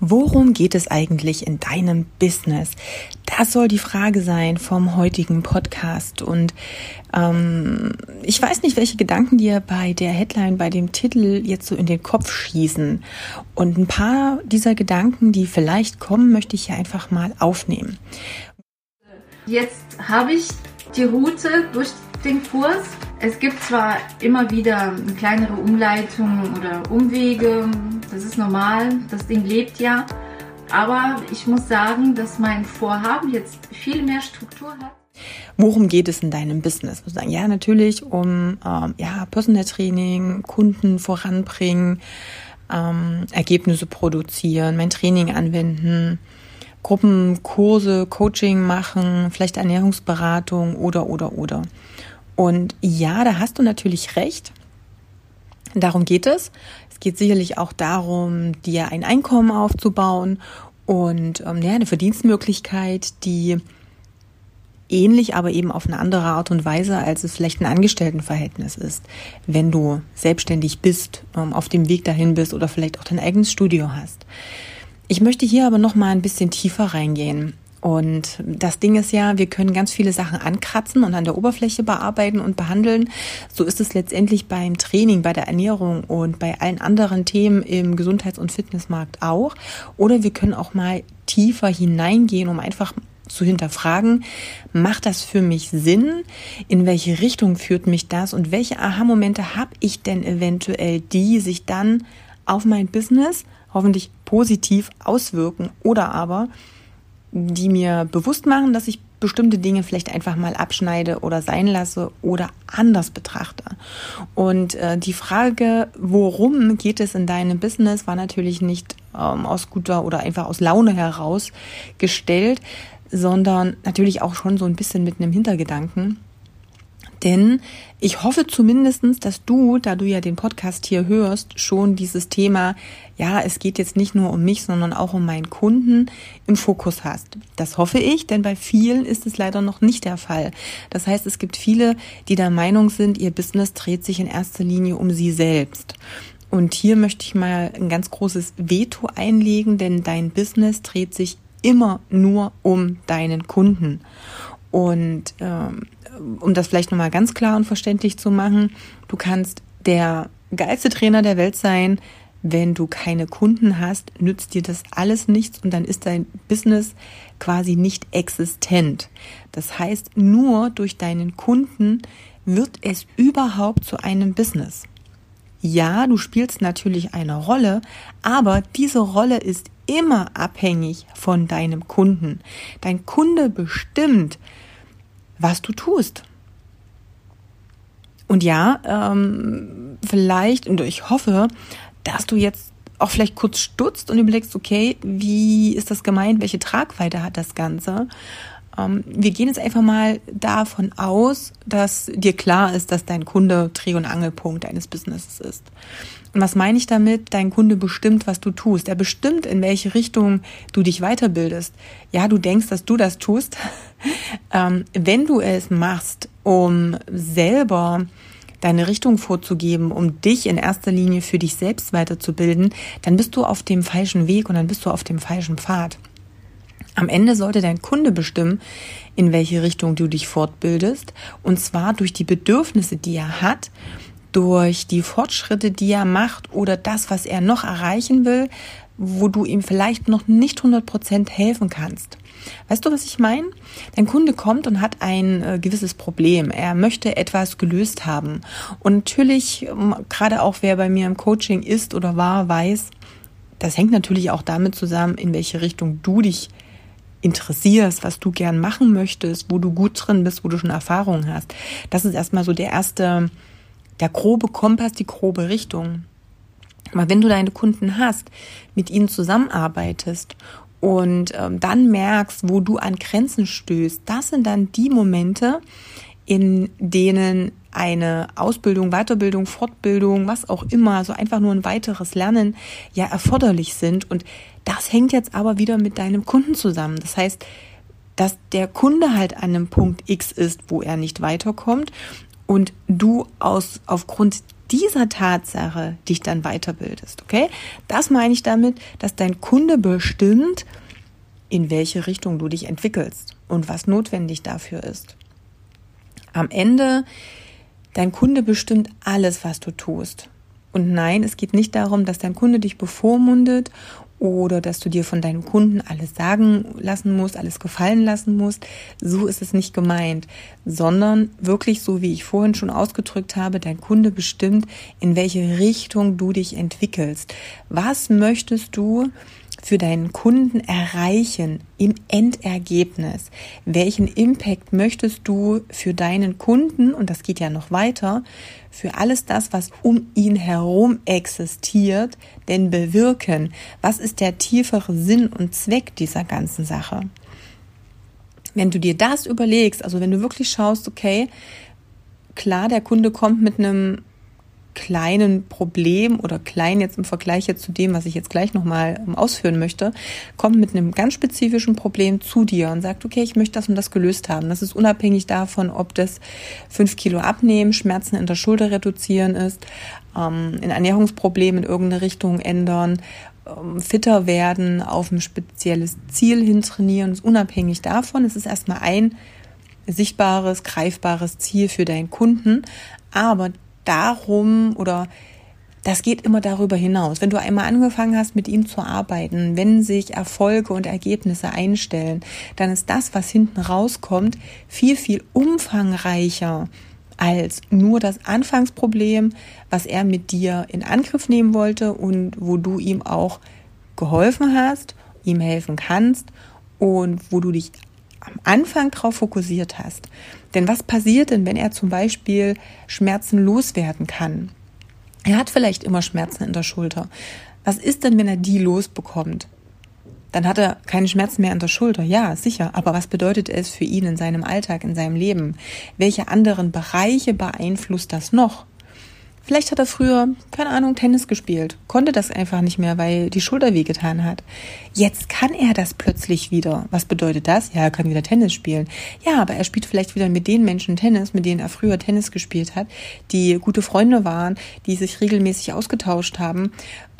Worum geht es eigentlich in deinem Business? Das soll die Frage sein vom heutigen Podcast. Und ähm, ich weiß nicht, welche Gedanken dir bei der Headline, bei dem Titel jetzt so in den Kopf schießen. Und ein paar dieser Gedanken, die vielleicht kommen, möchte ich hier einfach mal aufnehmen. Jetzt habe ich die Route durch den Kurs. Es gibt zwar immer wieder kleinere Umleitungen oder Umwege, das ist normal, das Ding lebt ja, aber ich muss sagen, dass mein Vorhaben jetzt viel mehr Struktur hat. Worum geht es in deinem Business? Ich sagen, ja, natürlich um ähm, ja, Personal Training, Kunden voranbringen, ähm, Ergebnisse produzieren, mein Training anwenden, Gruppenkurse, Coaching machen, vielleicht Ernährungsberatung oder oder oder. Und ja, da hast du natürlich recht. Darum geht es. Es geht sicherlich auch darum, dir ein Einkommen aufzubauen und ähm, ja, eine Verdienstmöglichkeit, die ähnlich, aber eben auf eine andere Art und Weise, als es vielleicht ein Angestelltenverhältnis ist, wenn du selbstständig bist, ähm, auf dem Weg dahin bist oder vielleicht auch dein eigenes Studio hast. Ich möchte hier aber noch mal ein bisschen tiefer reingehen und das Ding ist ja, wir können ganz viele Sachen ankratzen und an der Oberfläche bearbeiten und behandeln. So ist es letztendlich beim Training, bei der Ernährung und bei allen anderen Themen im Gesundheits- und Fitnessmarkt auch. Oder wir können auch mal tiefer hineingehen, um einfach zu hinterfragen, macht das für mich Sinn? In welche Richtung führt mich das? Und welche Aha-Momente habe ich denn eventuell, die sich dann auf mein Business hoffentlich positiv auswirken oder aber die mir bewusst machen, dass ich bestimmte Dinge vielleicht einfach mal abschneide oder sein lasse oder anders betrachte. Und äh, die Frage, worum geht es in deinem Business, war natürlich nicht ähm, aus guter oder einfach aus Laune heraus gestellt, sondern natürlich auch schon so ein bisschen mit einem Hintergedanken. Denn ich hoffe zumindestens, dass du, da du ja den Podcast hier hörst, schon dieses Thema, ja, es geht jetzt nicht nur um mich, sondern auch um meinen Kunden im Fokus hast. Das hoffe ich, denn bei vielen ist es leider noch nicht der Fall. Das heißt, es gibt viele, die der Meinung sind, ihr Business dreht sich in erster Linie um sie selbst. Und hier möchte ich mal ein ganz großes Veto einlegen, denn dein Business dreht sich immer nur um deinen Kunden. Und ähm, um das vielleicht nochmal ganz klar und verständlich zu machen, du kannst der geilste Trainer der Welt sein, wenn du keine Kunden hast, nützt dir das alles nichts und dann ist dein Business quasi nicht existent. Das heißt, nur durch deinen Kunden wird es überhaupt zu einem Business. Ja, du spielst natürlich eine Rolle, aber diese Rolle ist immer abhängig von deinem Kunden. Dein Kunde bestimmt, was du tust. Und ja, ähm, vielleicht, und ich hoffe, dass du jetzt auch vielleicht kurz stutzt und überlegst, okay, wie ist das gemeint, welche Tragweite hat das Ganze? Ähm, wir gehen jetzt einfach mal davon aus, dass dir klar ist, dass dein Kunde Dreh- und Angelpunkt deines Businesses ist. Und was meine ich damit? Dein Kunde bestimmt, was du tust. Er bestimmt, in welche Richtung du dich weiterbildest. Ja, du denkst, dass du das tust. Ähm, wenn du es machst, um selber deine Richtung vorzugeben, um dich in erster Linie für dich selbst weiterzubilden, dann bist du auf dem falschen Weg und dann bist du auf dem falschen Pfad. Am Ende sollte dein Kunde bestimmen, in welche Richtung du dich fortbildest, und zwar durch die Bedürfnisse, die er hat durch die Fortschritte, die er macht oder das, was er noch erreichen will, wo du ihm vielleicht noch nicht 100 Prozent helfen kannst. Weißt du, was ich meine? Dein Kunde kommt und hat ein äh, gewisses Problem. Er möchte etwas gelöst haben. Und natürlich, ähm, gerade auch wer bei mir im Coaching ist oder war, weiß, das hängt natürlich auch damit zusammen, in welche Richtung du dich interessierst, was du gern machen möchtest, wo du gut drin bist, wo du schon Erfahrungen hast. Das ist erstmal so der erste der grobe Kompass, die grobe Richtung. Aber wenn du deine Kunden hast, mit ihnen zusammenarbeitest und ähm, dann merkst, wo du an Grenzen stößt, das sind dann die Momente, in denen eine Ausbildung, Weiterbildung, Fortbildung, was auch immer, so einfach nur ein weiteres Lernen ja erforderlich sind. Und das hängt jetzt aber wieder mit deinem Kunden zusammen. Das heißt, dass der Kunde halt an einem Punkt X ist, wo er nicht weiterkommt und du aus, aufgrund dieser Tatsache dich dann weiterbildest, okay? Das meine ich damit, dass dein Kunde bestimmt, in welche Richtung du dich entwickelst und was notwendig dafür ist. Am Ende, dein Kunde bestimmt alles, was du tust. Und nein, es geht nicht darum, dass dein Kunde dich bevormundet oder dass du dir von deinem Kunden alles sagen lassen musst, alles gefallen lassen musst. So ist es nicht gemeint, sondern wirklich so, wie ich vorhin schon ausgedrückt habe, dein Kunde bestimmt, in welche Richtung du dich entwickelst. Was möchtest du für deinen Kunden erreichen im Endergebnis? Welchen Impact möchtest du für deinen Kunden, und das geht ja noch weiter, für alles das, was um ihn herum existiert, denn bewirken? Was ist der tiefere Sinn und Zweck dieser ganzen Sache? Wenn du dir das überlegst, also wenn du wirklich schaust, okay, klar, der Kunde kommt mit einem kleinen Problem oder klein jetzt im Vergleich jetzt zu dem, was ich jetzt gleich nochmal ausführen möchte, kommt mit einem ganz spezifischen Problem zu dir und sagt, okay, ich möchte das und das gelöst haben. Das ist unabhängig davon, ob das fünf Kilo abnehmen, Schmerzen in der Schulter reduzieren ist, ähm, ein Ernährungsproblem in irgendeine Richtung ändern, ähm, fitter werden, auf ein spezielles Ziel hin trainieren, ist unabhängig davon. Es ist erstmal ein sichtbares, greifbares Ziel für deinen Kunden, aber darum oder das geht immer darüber hinaus. Wenn du einmal angefangen hast, mit ihm zu arbeiten, wenn sich Erfolge und Ergebnisse einstellen, dann ist das, was hinten rauskommt, viel, viel umfangreicher als nur das Anfangsproblem, was er mit dir in Angriff nehmen wollte und wo du ihm auch geholfen hast, ihm helfen kannst und wo du dich am Anfang darauf fokussiert hast. Denn was passiert denn, wenn er zum Beispiel Schmerzen loswerden kann? Er hat vielleicht immer Schmerzen in der Schulter. Was ist denn, wenn er die losbekommt? Dann hat er keine Schmerzen mehr in der Schulter. Ja, sicher. Aber was bedeutet es für ihn in seinem Alltag, in seinem Leben? Welche anderen Bereiche beeinflusst das noch? Vielleicht hat er früher, keine Ahnung, Tennis gespielt, konnte das einfach nicht mehr, weil die Schulter wehgetan hat. Jetzt kann er das plötzlich wieder. Was bedeutet das? Ja, er kann wieder Tennis spielen. Ja, aber er spielt vielleicht wieder mit den Menschen Tennis, mit denen er früher Tennis gespielt hat, die gute Freunde waren, die sich regelmäßig ausgetauscht haben,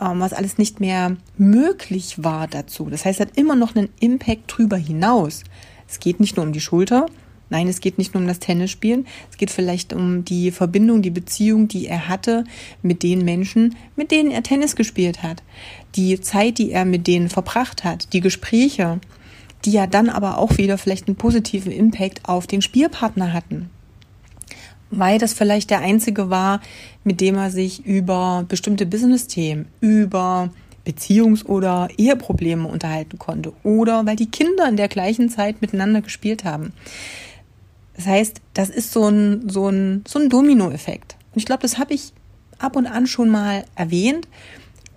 ähm, was alles nicht mehr möglich war dazu. Das heißt, er hat immer noch einen Impact drüber hinaus. Es geht nicht nur um die Schulter, Nein, es geht nicht nur um das Tennisspielen, es geht vielleicht um die Verbindung, die Beziehung, die er hatte mit den Menschen, mit denen er Tennis gespielt hat. Die Zeit, die er mit denen verbracht hat, die Gespräche, die ja dann aber auch wieder vielleicht einen positiven Impact auf den Spielpartner hatten. Weil das vielleicht der einzige war, mit dem er sich über bestimmte Business-Themen, über Beziehungs- oder Eheprobleme unterhalten konnte. Oder weil die Kinder in der gleichen Zeit miteinander gespielt haben. Das heißt, das ist so ein, so ein, so ein Dominoeffekt. Und ich glaube, das habe ich ab und an schon mal erwähnt.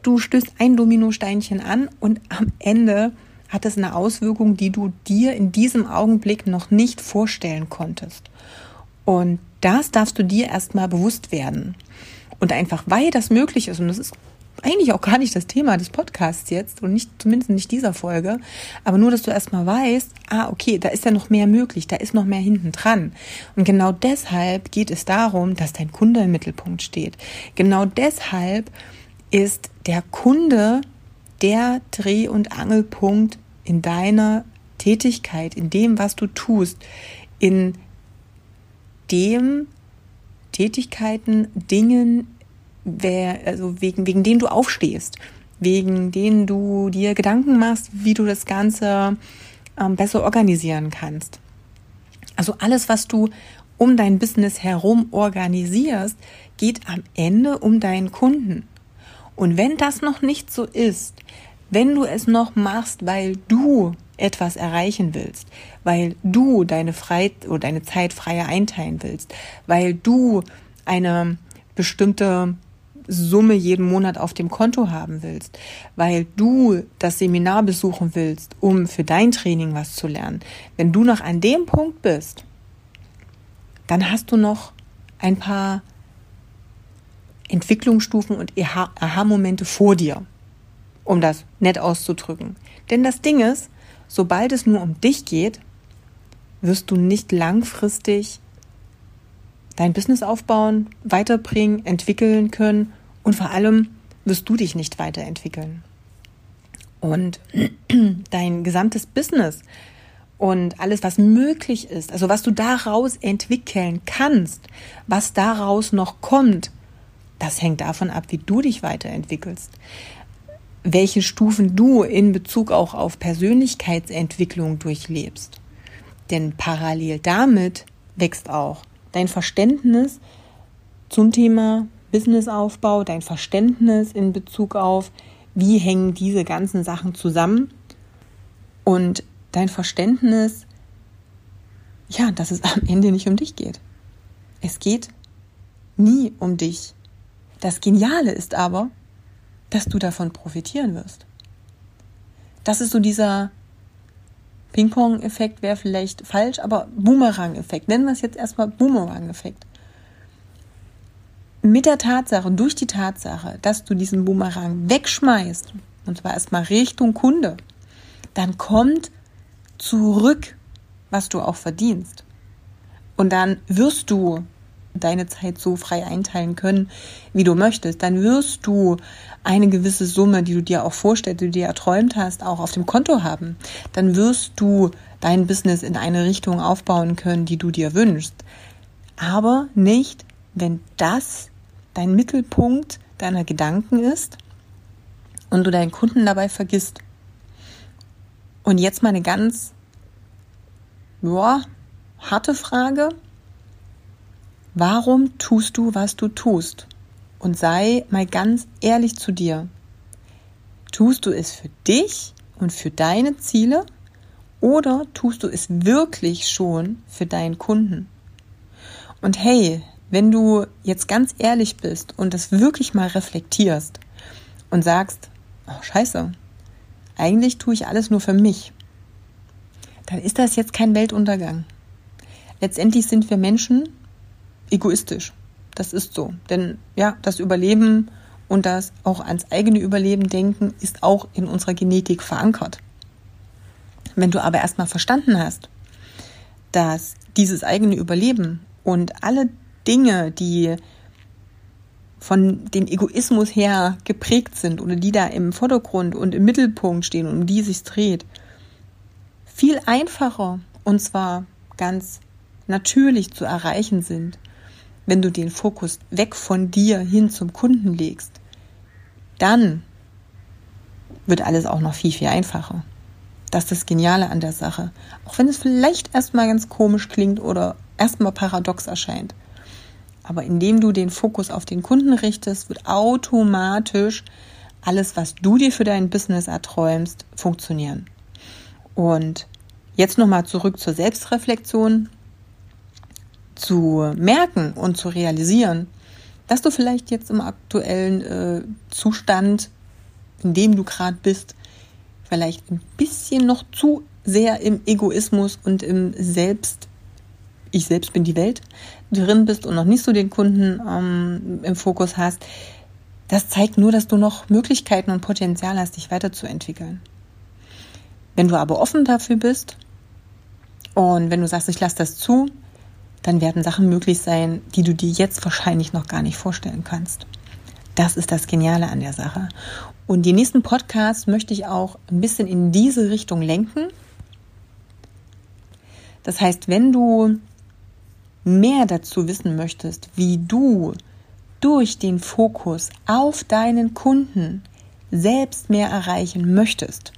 Du stößt ein Dominosteinchen an und am Ende hat es eine Auswirkung, die du dir in diesem Augenblick noch nicht vorstellen konntest. Und das darfst du dir erstmal bewusst werden. Und einfach, weil das möglich ist, und das ist eigentlich auch gar nicht das Thema des Podcasts jetzt und nicht, zumindest nicht dieser Folge, aber nur, dass du erstmal weißt, ah, okay, da ist ja noch mehr möglich, da ist noch mehr hinten dran. Und genau deshalb geht es darum, dass dein Kunde im Mittelpunkt steht. Genau deshalb ist der Kunde der Dreh- und Angelpunkt in deiner Tätigkeit, in dem, was du tust, in dem Tätigkeiten, Dingen, wer, also wegen, wegen denen du aufstehst, wegen denen du dir Gedanken machst, wie du das Ganze ähm, besser organisieren kannst. Also alles, was du um dein Business herum organisierst, geht am Ende um deinen Kunden. Und wenn das noch nicht so ist, wenn du es noch machst, weil du etwas erreichen willst, weil du deine Freit oder deine Zeit freier einteilen willst, weil du eine bestimmte Summe jeden Monat auf dem Konto haben willst, weil du das Seminar besuchen willst, um für dein Training was zu lernen, wenn du noch an dem Punkt bist, dann hast du noch ein paar Entwicklungsstufen und Aha-Momente vor dir, um das nett auszudrücken. Denn das Ding ist, sobald es nur um dich geht, wirst du nicht langfristig dein Business aufbauen, weiterbringen, entwickeln können und vor allem wirst du dich nicht weiterentwickeln. Und dein gesamtes Business und alles, was möglich ist, also was du daraus entwickeln kannst, was daraus noch kommt, das hängt davon ab, wie du dich weiterentwickelst. Welche Stufen du in Bezug auch auf Persönlichkeitsentwicklung durchlebst. Denn parallel damit wächst auch dein Verständnis zum Thema Businessaufbau, dein Verständnis in Bezug auf, wie hängen diese ganzen Sachen zusammen und dein Verständnis, ja, dass es am Ende nicht um dich geht. Es geht nie um dich. Das Geniale ist aber, dass du davon profitieren wirst. Das ist so dieser Ping-Pong-Effekt wäre vielleicht falsch, aber Boomerang-Effekt. Nennen wir es jetzt erstmal Boomerang-Effekt. Mit der Tatsache, durch die Tatsache, dass du diesen Boomerang wegschmeißt, und zwar erstmal Richtung Kunde, dann kommt zurück, was du auch verdienst. Und dann wirst du deine Zeit so frei einteilen können, wie du möchtest, dann wirst du eine gewisse Summe, die du dir auch vorstellst, die du dir erträumt hast, auch auf dem Konto haben. Dann wirst du dein Business in eine Richtung aufbauen können, die du dir wünschst. Aber nicht, wenn das dein Mittelpunkt deiner Gedanken ist und du deinen Kunden dabei vergisst. Und jetzt mal eine ganz, ja, harte Frage. Warum tust du, was du tust? Und sei mal ganz ehrlich zu dir. Tust du es für dich und für deine Ziele oder tust du es wirklich schon für deinen Kunden? Und hey, wenn du jetzt ganz ehrlich bist und das wirklich mal reflektierst und sagst, oh scheiße, eigentlich tue ich alles nur für mich, dann ist das jetzt kein Weltuntergang. Letztendlich sind wir Menschen egoistisch. Das ist so. Denn ja, das Überleben und das auch ans eigene Überleben denken ist auch in unserer Genetik verankert. Wenn du aber erstmal verstanden hast, dass dieses eigene Überleben und alle Dinge, die von dem Egoismus her geprägt sind oder die da im Vordergrund und im Mittelpunkt stehen um die sich dreht, viel einfacher und zwar ganz natürlich zu erreichen sind, wenn du den Fokus weg von dir hin zum Kunden legst, dann wird alles auch noch viel, viel einfacher. Das ist das Geniale an der Sache. Auch wenn es vielleicht erstmal ganz komisch klingt oder erstmal paradox erscheint. Aber indem du den Fokus auf den Kunden richtest, wird automatisch alles, was du dir für dein Business erträumst, funktionieren. Und jetzt nochmal zurück zur Selbstreflexion zu merken und zu realisieren, dass du vielleicht jetzt im aktuellen äh, Zustand, in dem du gerade bist, vielleicht ein bisschen noch zu sehr im Egoismus und im Selbst, ich selbst bin die Welt, drin bist und noch nicht so den Kunden ähm, im Fokus hast. Das zeigt nur, dass du noch Möglichkeiten und Potenzial hast, dich weiterzuentwickeln. Wenn du aber offen dafür bist und wenn du sagst, ich lasse das zu, dann werden Sachen möglich sein, die du dir jetzt wahrscheinlich noch gar nicht vorstellen kannst. Das ist das Geniale an der Sache. Und die nächsten Podcasts möchte ich auch ein bisschen in diese Richtung lenken. Das heißt, wenn du mehr dazu wissen möchtest, wie du durch den Fokus auf deinen Kunden selbst mehr erreichen möchtest,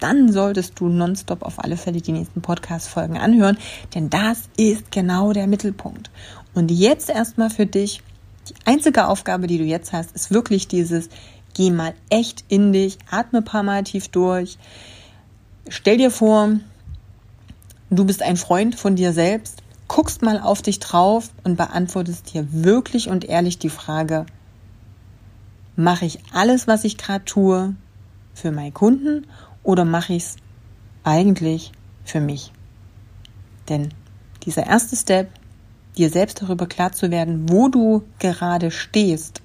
dann solltest du nonstop auf alle Fälle die nächsten Podcast-Folgen anhören, denn das ist genau der Mittelpunkt. Und jetzt erstmal für dich, die einzige Aufgabe, die du jetzt hast, ist wirklich dieses, geh mal echt in dich, atme ein paar Mal tief durch, stell dir vor, du bist ein Freund von dir selbst, guckst mal auf dich drauf und beantwortest dir wirklich und ehrlich die Frage, mache ich alles, was ich gerade tue, für meinen Kunden oder mache ich es eigentlich für mich? Denn dieser erste Step, dir selbst darüber klar zu werden, wo du gerade stehst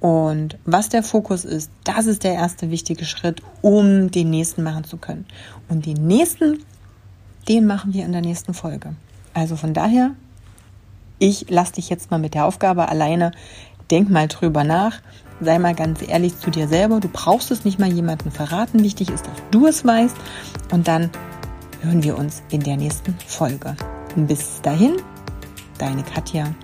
und was der Fokus ist, das ist der erste wichtige Schritt, um den nächsten machen zu können. Und den nächsten, den machen wir in der nächsten Folge. Also von daher, ich lasse dich jetzt mal mit der Aufgabe alleine. Denk mal drüber nach. Sei mal ganz ehrlich zu dir selber. Du brauchst es nicht mal jemandem verraten. Wichtig ist, dass du es weißt. Und dann hören wir uns in der nächsten Folge. Bis dahin, deine Katja.